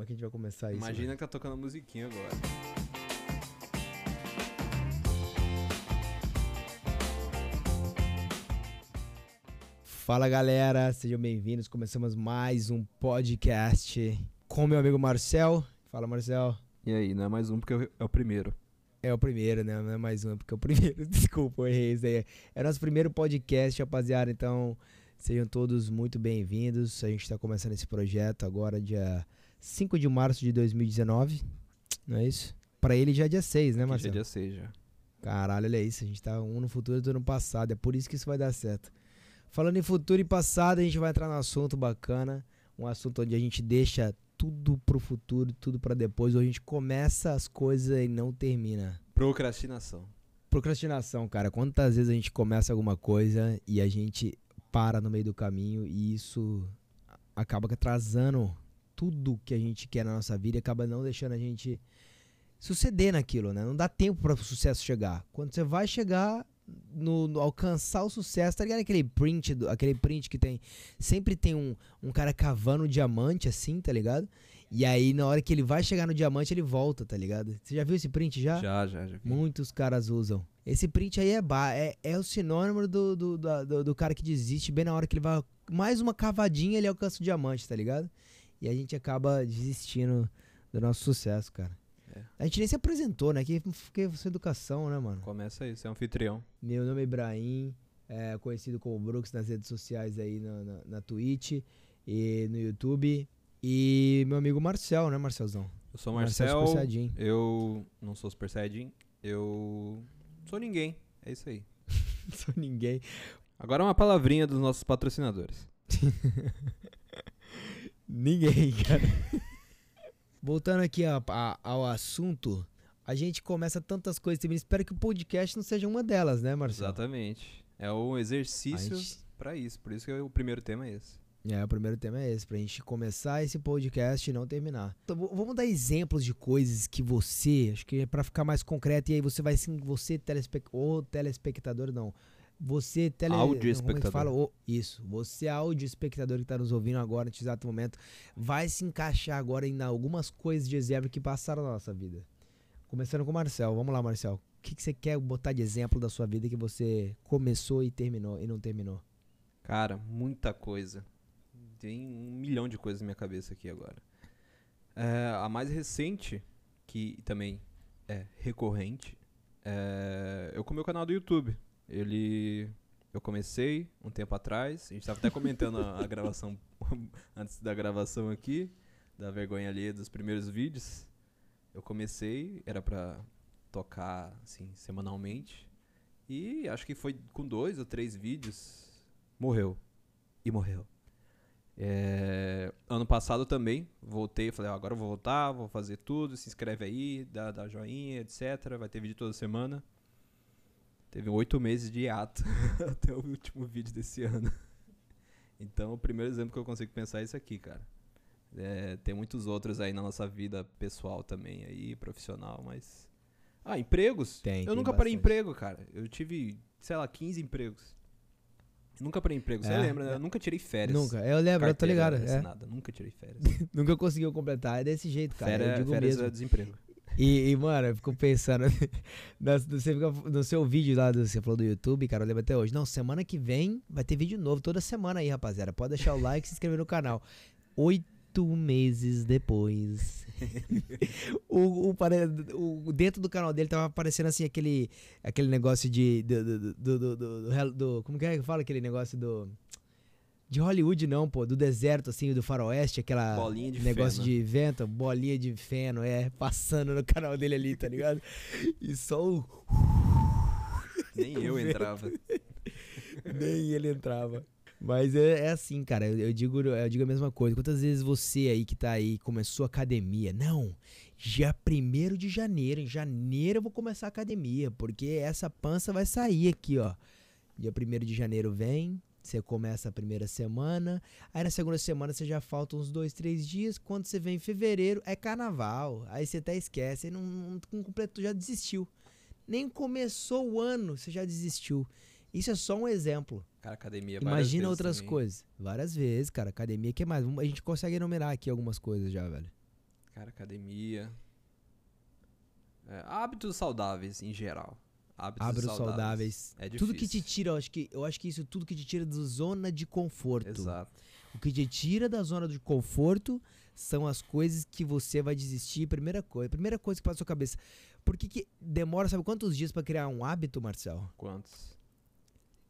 Como é que a gente vai começar isso? Imagina velho? que tá tocando musiquinha agora. Fala galera, sejam bem-vindos. Começamos mais um podcast com meu amigo Marcel. Fala Marcel. E aí, não é mais um porque é o primeiro. É o primeiro, né? Não é mais um, porque é o primeiro. Desculpa, eu errei isso aí. É o nosso primeiro podcast, rapaziada. Então, sejam todos muito bem-vindos. A gente tá começando esse projeto agora, dia 5 de março de 2019. Não é isso? Pra ele já é dia 6, né, Que já é Marcelo? dia 6 já. Caralho, olha isso. A gente tá um no futuro e outro no passado. É por isso que isso vai dar certo. Falando em futuro e passado, a gente vai entrar num assunto bacana. Um assunto onde a gente deixa tudo pro futuro, tudo pra depois. Ou a gente começa as coisas e não termina. Procrastinação. Procrastinação, cara. Quantas vezes a gente começa alguma coisa e a gente para no meio do caminho e isso acaba atrasando tudo que a gente quer na nossa vida e acaba não deixando a gente suceder naquilo, né? Não dá tempo para o sucesso chegar. Quando você vai chegar no, no alcançar o sucesso, tá ligado? Aquele print, do- aquele print que tem. Sempre tem um, um cara cavando diamante assim, tá ligado? E aí, na hora que ele vai chegar no diamante, ele volta, tá ligado? Você já viu esse print já? Já, já, já. vi. Muitos caras usam. Esse print aí é, ba é, é o sinônimo do, do, da- do, do cara que desiste bem na hora que ele vai. Mais uma cavadinha ele alcança o diamante, tá ligado? E a gente acaba desistindo do nosso sucesso, cara. É. A gente nem se apresentou, né? Que, que é educação, né, mano? Começa aí, você é anfitrião. Meu nome é Ibrahim, é, conhecido como Brooks nas redes sociais aí na, na, na Twitch e no YouTube. E meu amigo Marcel, né, Marcelzão? Eu sou Marcel Marcel. Eu não sou Super Saiyajin. Eu sou ninguém. É isso aí. Sou ninguém. Agora uma palavrinha dos nossos patrocinadores. Ninguém, cara. Voltando aqui a- a- ao assunto, a gente começa tantas coisas também. Espero que o podcast não seja uma delas, né, Marcelo? Exatamente. É um exercício gente- pra isso. Por isso que o primeiro tema é esse. É, o primeiro tema é esse, pra gente começar esse podcast e não terminar. Então, vamos dar exemplos de coisas que você, acho que é pra ficar mais concreto, e aí você vai sim, você telespec ou telespectador, não. Você tele... Áudio como é que espectador. Fala? Ô, isso, você áudio espectador que tá nos ouvindo agora, nesse exato momento, vai se encaixar agora em algumas coisas de exemplo que passaram na nossa vida. Começando com o Marcel, vamos lá, Marcel. O que, que você quer botar de exemplo da sua vida que você começou e terminou e não terminou? Cara, muita coisa. Tem um milhão de coisas na minha cabeça aqui agora. É, a mais recente, que também é recorrente, é eu com o meu canal do YouTube. Ele. Eu comecei um tempo atrás, a gente tava até comentando a, a gravação antes da gravação aqui, da vergonha ali dos primeiros vídeos. Eu comecei, era pra tocar assim, semanalmente. E acho que foi com dois ou três vídeos. Morreu. E morreu. É, ano passado também, voltei, falei, "Ah, agora eu vou voltar, vou fazer tudo, se inscreve aí, dá, dá joinha, etc. Vai ter vídeo toda semana. Teve oito meses de hiato até o último vídeo desse ano. Então, o primeiro exemplo que eu consigo pensar é esse aqui, cara. É, tem muitos outros aí na nossa vida pessoal também, aí, profissional, mas. Ah, empregos? Tem, eu tem nunca parei emprego, cara. Eu tive, sei lá, 15 empregos. Nunca parei emprego, você É, lembra, né? é. Eu nunca tirei férias. Nunca, eu lembro, eu tô ligado. É. assinada, Nunca tirei férias. Nunca conseguiu completar, é desse jeito, cara. Férias, eu digo férias mesmo. é desemprego. E, e, mano, eu fico pensando. na- você fica- no seu vídeo lá, do, você falou do YouTube, cara, eu lembro até hoje. Não, semana que vem vai ter vídeo novo, toda semana aí, rapaziada. Pode deixar o like e se inscrever no canal. Oito meses depois. o, o, o- dentro do canal dele tava aparecendo assim aquele, aquele negócio de. Do, do, do, do, do- do hel- do- como que é que fala aquele negócio do. De Hollywood, não, pô, do deserto, assim, do faroeste, aquela Bolinha de negócio feno. de vento, bolinha de feno, é, passando no canal dele ali, tá ligado? E só o. Nem eu entrava. Nem ele entrava. Mas é, é assim, cara. Eu, eu digo, eu digo a mesma coisa. Quantas vezes você aí que tá aí começou academia? Não. Já primeiro de janeiro. Em janeiro eu vou começar a academia. Porque essa pança vai sair aqui, ó. Dia primeiro de janeiro vem. Você começa a primeira semana. Aí na segunda semana você já falta uns dois, três dias. Quando você vem em fevereiro, é carnaval. Aí você até esquece. Aí não, não, não completou, já desistiu. Nem começou o ano, você já desistiu. Isso é só um exemplo. Cara, academia várias Imagina outras também. coisas. Várias vezes, cara. Academia, que mais? A gente consegue enumerar aqui algumas coisas já, velho. Cara, academia. É, hábitos saudáveis em geral. Hábitos, Hábitos saudáveis. saudáveis. É tudo que te difícil. tira, eu acho que, eu acho que isso tudo que te tira da zona de conforto. Exato. O que te tira da zona de conforto são as coisas que você vai desistir. Primeira coisa, primeira coisa que passa na sua cabeça. Por que, que demora, sabe quantos dias pra criar um hábito, Marcel? Quantos?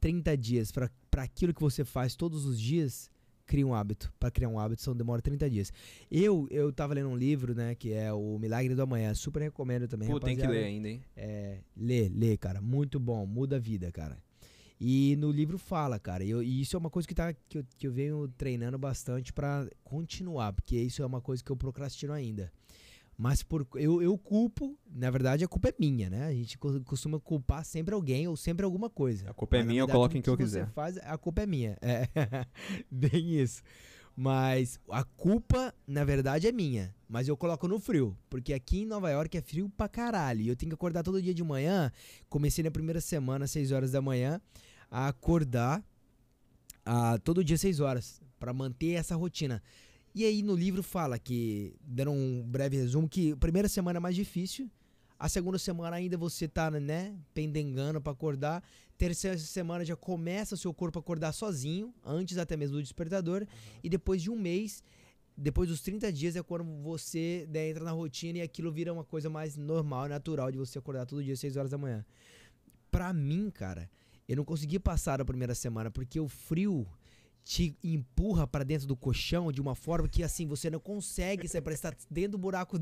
30 dias pra aquilo que você faz todos os dias, cria um hábito. Pra criar um hábito são demora 30 dias. Eu eu tava lendo um livro, né, que é o Milagre do Amanhã, super recomendo também, Pô, tem que rapaziada. ler ainda, hein? É, lê, lê, cara. Muito bom, muda a vida, cara. E no livro fala, cara, e, eu- e isso é uma coisa que, tá, que, eu, que eu venho treinando bastante pra continuar, porque isso é uma coisa que eu procrastino ainda. Mas por, eu, eu culpo, na verdade a culpa é minha, né? A gente co- costuma culpar sempre alguém ou sempre alguma coisa. A culpa é Mas, minha, eu verdade, coloco tudo em que eu você quiser. Faz, a culpa é minha. É, bem isso. Mas a culpa, na verdade, é minha. Mas eu coloco no frio. Porque aqui em Nova York é frio pra caralho. E eu tenho que acordar todo dia de manhã. Comecei na primeira semana, às 6 horas da manhã, a acordar a, todo dia às 6 horas. Pra manter essa rotina. E aí no livro fala que, dando um breve resumo, que a primeira semana é mais difícil. A segunda semana ainda você tá, né, pendengando pra acordar. Terceira semana já começa o seu corpo a acordar sozinho, antes até mesmo do despertador. E depois de um mês, depois dos 30 dias, é quando você né, entra na rotina e aquilo vira uma coisa mais normal, natural de você acordar todo dia às 6 horas da manhã. Pra mim, cara, eu não consegui passar a primeira semana porque o frio te empurra pra dentro do colchão de uma forma que assim você não consegue sair, que tá dentro do buraco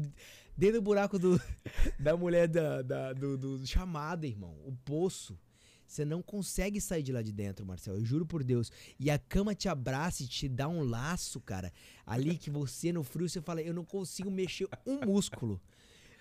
dentro do buraco do, da mulher da, da- do, do chamado, irmão, o poço. Você não consegue sair de lá de dentro, Marcel. Eu juro por Deus. E a cama te abraça e te dá um laço, cara. Ali que você, no frio, você fala, eu não consigo mexer um músculo.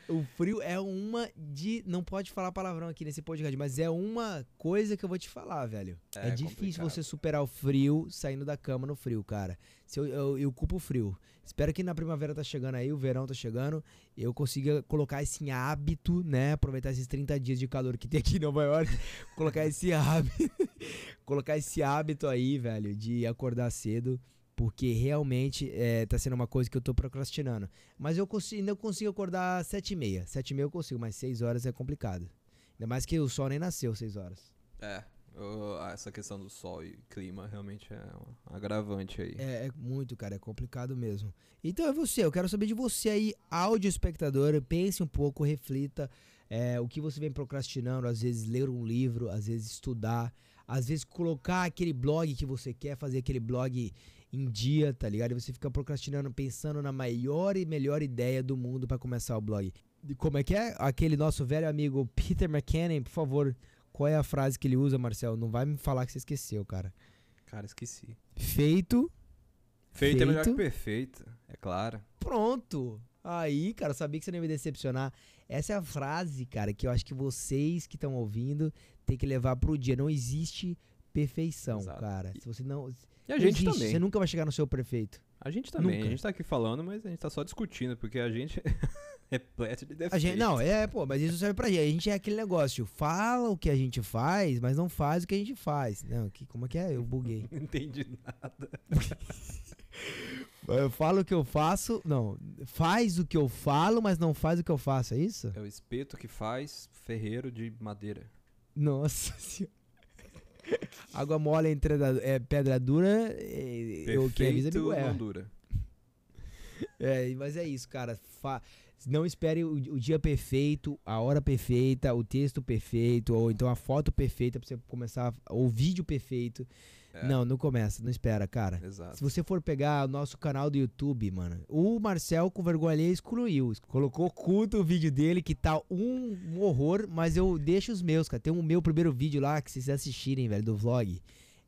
O frio é uma de. Não pode falar palavrão aqui nesse podcast, mas é uma coisa que eu vou te falar, velho. É, É difícil complicado. você superar o frio saindo da cama no frio, cara. Se eu, eu, eu culpo o frio. Espero que na primavera tá chegando aí, o verão tá chegando, eu consiga colocar esse hábito, né? Aproveitar esses 30 dias de calor que tem aqui em Nova York, colocar esse hábito, colocar esse hábito aí, velho, de acordar cedo, porque realmente é, tá sendo uma coisa que eu tô procrastinando. Mas eu consigo, ainda consigo acordar às 7 e meia. 7 e meia eu consigo, mas 6 horas é complicado. Ainda mais que o sol nem nasceu 6 horas. É, eu- essa questão do sol e clima realmente é um agravante aí. É, é muito, cara, é complicado mesmo. Então é você, eu quero saber de você aí, áudio espectador, pense um pouco, reflita é, o que você vem procrastinando, às vezes ler um livro, às vezes estudar, às vezes colocar aquele blog que você quer, fazer aquele blog em dia, tá ligado? E você fica procrastinando, pensando na maior e melhor ideia do mundo pra começar o blog. Como é que é? Aquele nosso velho amigo Peter McKinnon, por favor, qual é a frase que ele usa, Marcel? Não vai me falar que você esqueceu, cara. Cara, esqueci. Feito, Feito, é melhor que Feito. perfeito, é claro. Pronto. Aí, cara, eu sabia que você não ia me decepcionar. Essa é a frase, cara, que eu acho que vocês que estão ouvindo tem que levar pro dia. Não existe perfeição, Exato. cara. Se você não. E a gente existe, também. Você nunca vai chegar no seu perfeito. A gente também. Nunca. A gente tá aqui falando, mas a gente tá só discutindo, porque a gente é repleto de defeitos. A gente, não, é, pô, mas isso serve pra gente. A gente é aquele negócio. Fala o que a gente faz, mas não faz o que a gente faz. Não, que, como é que é? Eu buguei. Não entendi nada. Eu falo o que eu faço. Não, faz o que eu falo, mas não faz o que eu faço, é isso? É o espeto que faz ferreiro de madeira. Nossa senhora. Água mole entre é, pedra dura, é, eu que avisa é. não dura. é. Mas é isso, cara. Fa- não espere o, o dia perfeito, a hora perfeita, o texto perfeito, ou então a foto perfeita pra você começar, a- o vídeo perfeito. É. Não, não começa, não espera, cara. Exato. Se você for pegar o nosso canal do YouTube, mano, o Marcel com vergonha alheia excluiu. Colocou oculto o vídeo dele, que tá um, um horror, mas eu deixo os meus, cara. Tem o meu primeiro vídeo lá, que vocês assistirem, velho, do vlog.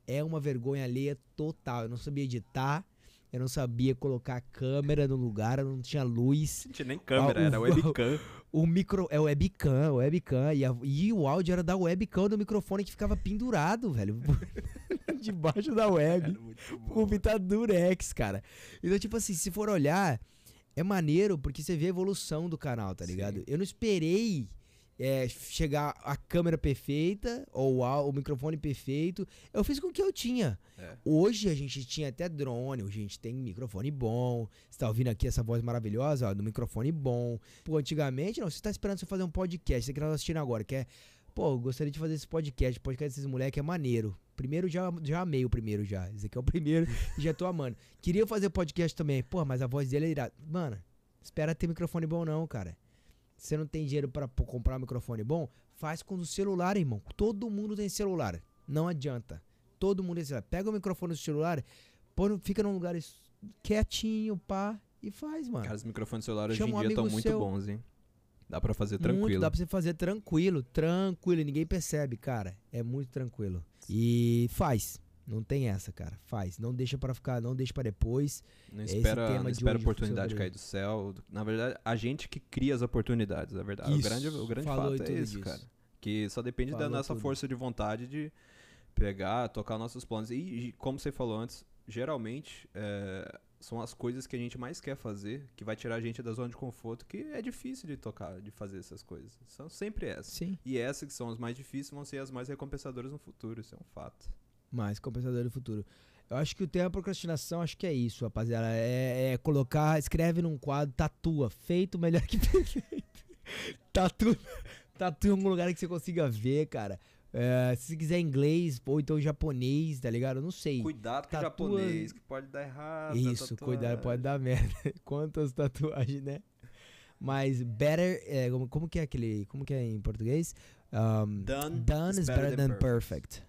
É uma vergonha alheia total. Eu não sabia editar, eu não sabia colocar a câmera no lugar, eu não tinha luz. Não tinha nem câmera, Ah, o- era webcam. O micro. É o webcam, o webcam. E, a- e o áudio era da webcam do microfone que ficava pendurado, velho. Debaixo da web bom. com fita durex, cara. Então, tipo assim, se for olhar, é maneiro porque você vê a evolução do canal, tá ligado? Sim. Eu não esperei é, chegar a câmera perfeita ou o, au- o microfone perfeito. Eu fiz com o que eu tinha. É. Hoje a gente tinha até drone, hoje a gente tem microfone bom. Você tá ouvindo aqui essa voz maravilhosa, ó, no microfone bom. Pô, antigamente, não, você tá esperando você fazer um podcast, você que tá assistindo agora, que é, pô, gostaria de fazer esse podcast, podcast desses moleques é maneiro. Primeiro já, já amei o primeiro já. Esse aqui é o primeiro e já tô amando. Queria fazer podcast também, pô, mas a voz dele é irada. Mano, espera ter microfone bom não, cara. Você não tem dinheiro pra pô, comprar um microfone bom? Faz com o celular, irmão. Todo mundo tem celular. Não adianta. Todo mundo tem celular. Pega o microfone do celular, põe, fica num lugar quietinho, pá, e faz, mano. Cara, os microfones celulares hoje Chama um em dia estão muito bons, hein? Dá pra fazer Muito, tranquilo. dá pra você fazer tranquilo, tranquilo. Ninguém percebe, cara. É muito tranquilo. E faz. Não tem essa, cara. Faz. Não deixa pra ficar, não deixa pra depois. Não esse espera, tema não espera a oportunidade cair do céu. Na verdade, a gente que cria as oportunidades, na verdade. O Isso, grande, o grande falou fato é isso, disso. cara. Que só depende da Falou nossa tudo. força de vontade de pegar, tocar nossos planos. E, e como você falou antes, geralmente é, são as coisas que a gente mais quer fazer, que vai tirar a gente da zona de conforto, que é difícil de tocar, de fazer essas coisas. São sempre essas. Sim. E essas que são as mais difíceis vão ser as mais recompensadoras no futuro, isso é um fato. Mais compensador do futuro. Eu acho que o tema procrastinação, acho que é isso, rapaziada. É, é colocar, escreve num quadro, tatua. Feito melhor que perfeito. tatua, tatua em algum lugar que você consiga ver, cara. É, se quiser inglês ou então japonês, tá ligado? Eu não sei. Cuidado com o japonês, que pode dar errado. Isso, cuidado, pode dar merda. Quantas tatuagens, né? Mas better, é, como, como que é aquele, como que é em português? Um, Done, Done is better than perfect.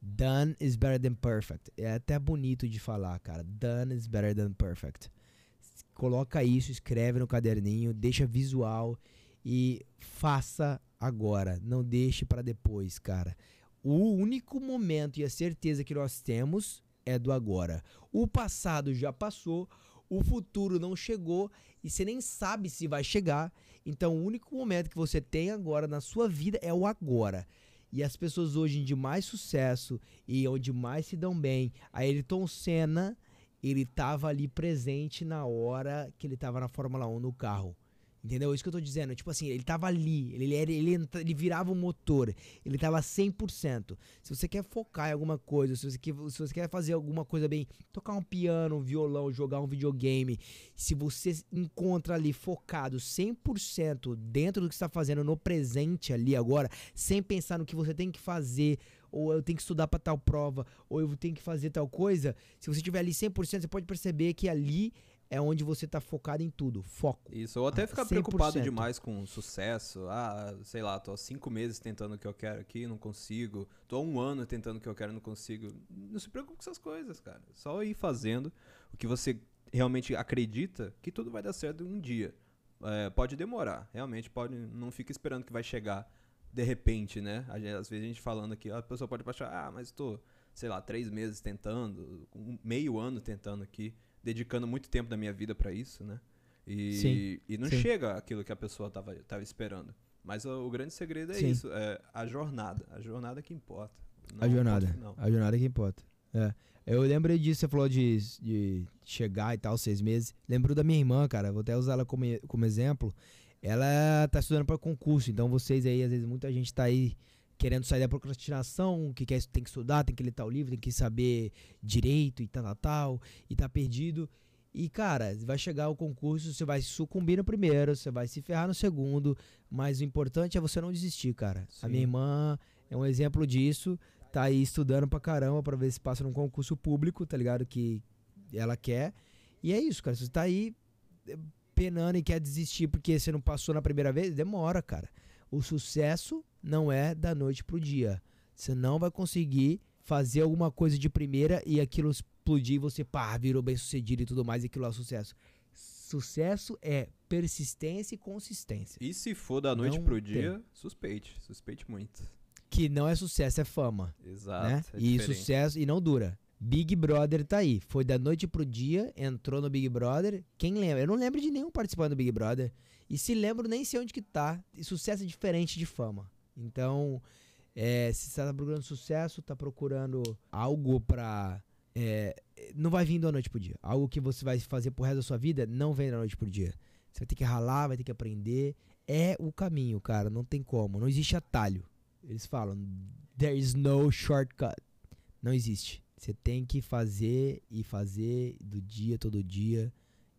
Done is better than perfect. É até bonito de falar, cara. Done is better than perfect. Coloca isso, escreve no caderninho, deixa visual e faça agora. Não deixe para depois, cara. O único momento e a certeza que nós temos é do agora. O passado já passou, o futuro não chegou e você nem sabe se vai chegar. Então, o único momento que você tem agora na sua vida é o agora. E as pessoas hoje de mais sucesso e onde mais se dão bem, a Ayrton Senna, ele tava ali presente na hora que ele tava na Fórmula 1 no carro. Entendeu? Isso que eu tô dizendo. Tipo assim, ele tava ali, ele, era, ele, ele virava o motor, ele tava 100%. Se você quer focar em alguma coisa, se você, quer, se você quer fazer alguma coisa bem, tocar um piano, um violão, jogar um videogame, se você encontra ali focado 100% dentro do que está fazendo no presente ali agora, sem pensar no que você tem que fazer, ou eu tenho que estudar para tal prova, ou eu tenho que fazer tal coisa, se você estiver ali 100%, você pode perceber que ali é onde você tá focado em tudo, foco. Isso, ou até ficar preocupado 100%. demais com sucesso. Ah, sei lá, tô há cinco meses tentando o que eu quero aqui, não consigo. Tô há um ano tentando o que eu quero, não consigo. Não se preocupe com essas coisas, cara. Só ir fazendo o que você realmente acredita que tudo vai dar certo um dia. É, pode demorar, realmente pode. Não fica esperando que vai chegar de repente, né? Às vezes a gente falando aqui, a pessoa pode achar, ah, mas tô, sei lá, três meses tentando, um meio ano tentando aqui, dedicando muito tempo da minha vida pra isso, né? E, Sim, e não sim. chega aquilo que a pessoa tava, tava esperando. Mas o, o grande segredo é Sim. isso, é a jornada. A jornada que importa. não a jornada. final. A jornada que importa. É. Eu lembrei disso, você falou de, de chegar e tal, seis meses. Lembro da minha irmã, cara. Vou até usar ela como, como exemplo. Ela tá estudando para concurso, então vocês aí, às vezes, muita gente tá aí querendo sair da procrastinação, que quer, tem que estudar, tem que ler tal livro, tem que saber direito e tal, tal, tal, e tá perdido. E, cara, vai chegar o concurso, você vai sucumbir no primeiro, você vai se ferrar no segundo, mas o importante é você não desistir, cara. A Sim. minha irmã é um exemplo disso, tá aí estudando pra caramba pra ver se passa num concurso público, tá ligado? Que ela quer. E é isso, cara. Se você tá aí eh, penando e quer desistir porque você não passou na primeira vez, demora, cara. O sucesso não é da noite pro dia. Você não vai conseguir fazer alguma coisa de primeira e aquilo explodir e você, pá, virou bem sucedido e tudo mais, e aquilo é sucesso. Sucesso é persistência e consistência. E se for da noite Não pro tem. dia, suspeite. Suspeite muito. Que não é sucesso, é fama. Exato. né? é e diferente. sucesso e não dura. Big Brother tá aí. Foi da noite pro dia, entrou no Big Brother. Quem lembra? Eu não lembro de nenhum participante do Big Brother. E se lembro, nem sei onde que tá. E sucesso é diferente de fama. Então, é, se você tá procurando sucesso, tá procurando algo pra. é, não vai vir da noite pro dia. Algo que você vai fazer pro resto da sua vida, não vem da noite pro dia. Você vai ter que ralar, vai ter que aprender. é o caminho, cara. Não tem como. Não existe atalho. Eles falam, there is no shortcut. Não existe. Você tem que fazer e fazer do dia, todo dia,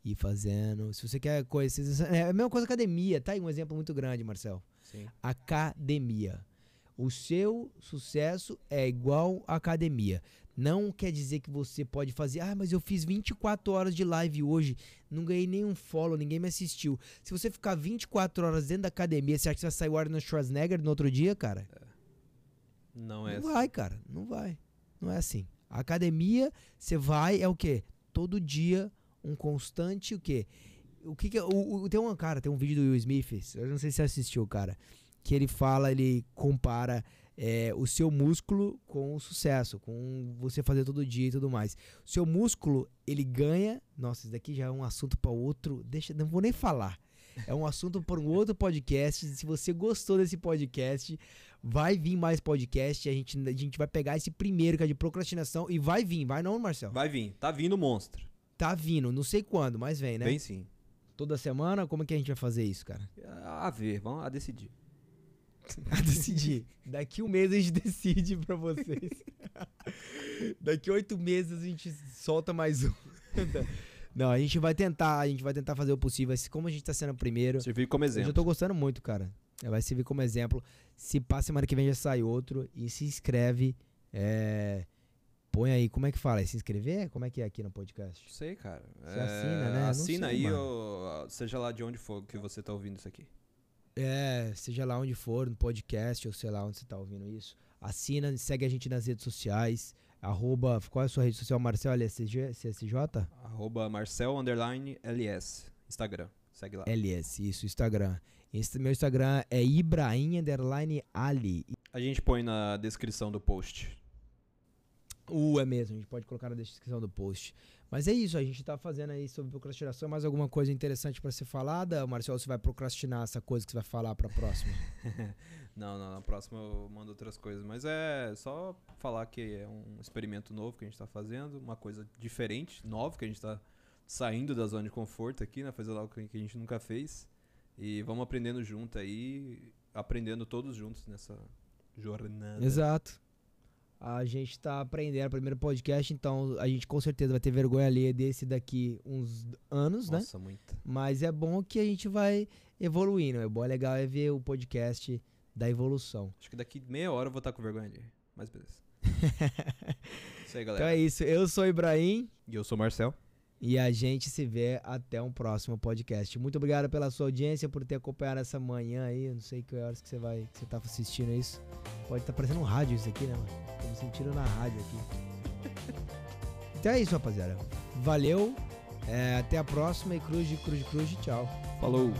e fazendo. Se você quer conhecer. É a mesma coisa academia. Tá aí um exemplo muito grande, Marcel. Sim. Academia. O seu sucesso é igual à academia. Não quer dizer que você pode fazer, ah, mas eu fiz 24 horas de live hoje, não ganhei nenhum follow, ninguém me assistiu. Se você ficar 24 horas dentro da academia, você acha que você vai sair o Arnold Schwarzenegger no outro dia, cara? Não é Não assim. vai, cara, não vai. Não é assim. A academia, você vai, é o quê? Todo dia, um constante, o quê? O que, que é- o, o- tem um cara, tem um vídeo do Will Smith, eu não sei se você assistiu, cara, que ele fala, ele compara é, o seu músculo com o sucesso, com você fazer todo dia e tudo mais. O seu músculo, ele ganha. Nossa, isso daqui já é um assunto para outro. Deixa, não vou nem falar. É um assunto para um outro podcast. Se você gostou desse podcast, vai vir mais podcast. A gente, a gente vai pegar esse primeiro que é de procrastinação e vai vir, vai não, Marcel? Vai vir. Tá vindo monstro. Tá vindo, não sei quando, mas vem, né? Vem sim. Toda semana, como é que a gente vai fazer isso, cara? A ver, vamos a decidir. A decidir. Daqui um mês a gente decide pra vocês. Daqui oito meses a gente solta mais um. Não, a gente vai tentar, a gente vai tentar fazer o possível. Como a gente tá sendo o primeiro, Servir como eu exemplo. já tô gostando muito, cara. É, Vai servir como exemplo. Se passa semana que vem já sai outro e se inscreve. É, põe aí, como é que fala? É se inscrever? Como é que é aqui no podcast? Não sei, cara. Você assina, né? Não Assina sei, aí, ó, seja lá de onde for que você tá ouvindo isso aqui. É, seja lá onde for, no podcast ou sei lá onde você tá ouvindo isso. Assina, segue a gente nas redes sociais. Arroba, qual é a sua rede social, Marcel LSG, CSJ? Arroba Marcel underline LS. Instagram. Segue lá. LS, isso, Instagram. Insta- meu Instagram é Ibrahim underline Ali. A gente põe na descrição do post. Uh, é mesmo, a gente pode colocar na descrição do post. Mas é isso, a gente tá fazendo aí sobre procrastinação. Mais alguma coisa interessante pra ser falada? Marcel, você vai procrastinar essa coisa que você vai falar pra próxima? Não, não, na próxima eu mando outras coisas. Mas é só falar que é um experimento novo que a gente tá fazendo, uma coisa diferente, nova, que a gente tá saindo da zona de conforto aqui, né? Fazer algo que a gente nunca fez. E vamos aprendendo junto aí, aprendendo todos juntos nessa jornada. Exato. A gente tá aprendendo o primeiro podcast, então a gente com certeza vai ter vergonha alheia desse daqui uns anos, né? Nossa, muita. Mas é bom que a gente vai evoluindo. É bom, é legal é ver o podcast da evolução. Acho que daqui meia hora eu vou estar com vergonha ali. Mas beleza. Isso aí, Então galera. é isso. Eu sou o Ibrahim E eu sou o Marcel. e a gente se vê até um próximo podcast. Muito obrigado pela sua audiência, por ter acompanhado essa manhã aí. Eu não sei que horas que você vai, que você tá assistindo isso. Pode estar parecendo um rádio isso aqui, né, mano? Sentindo na rádio aqui. Então é isso, rapaziada. Valeu. é, até a próxima e cruz, cruz, cruz, tchau. Falou!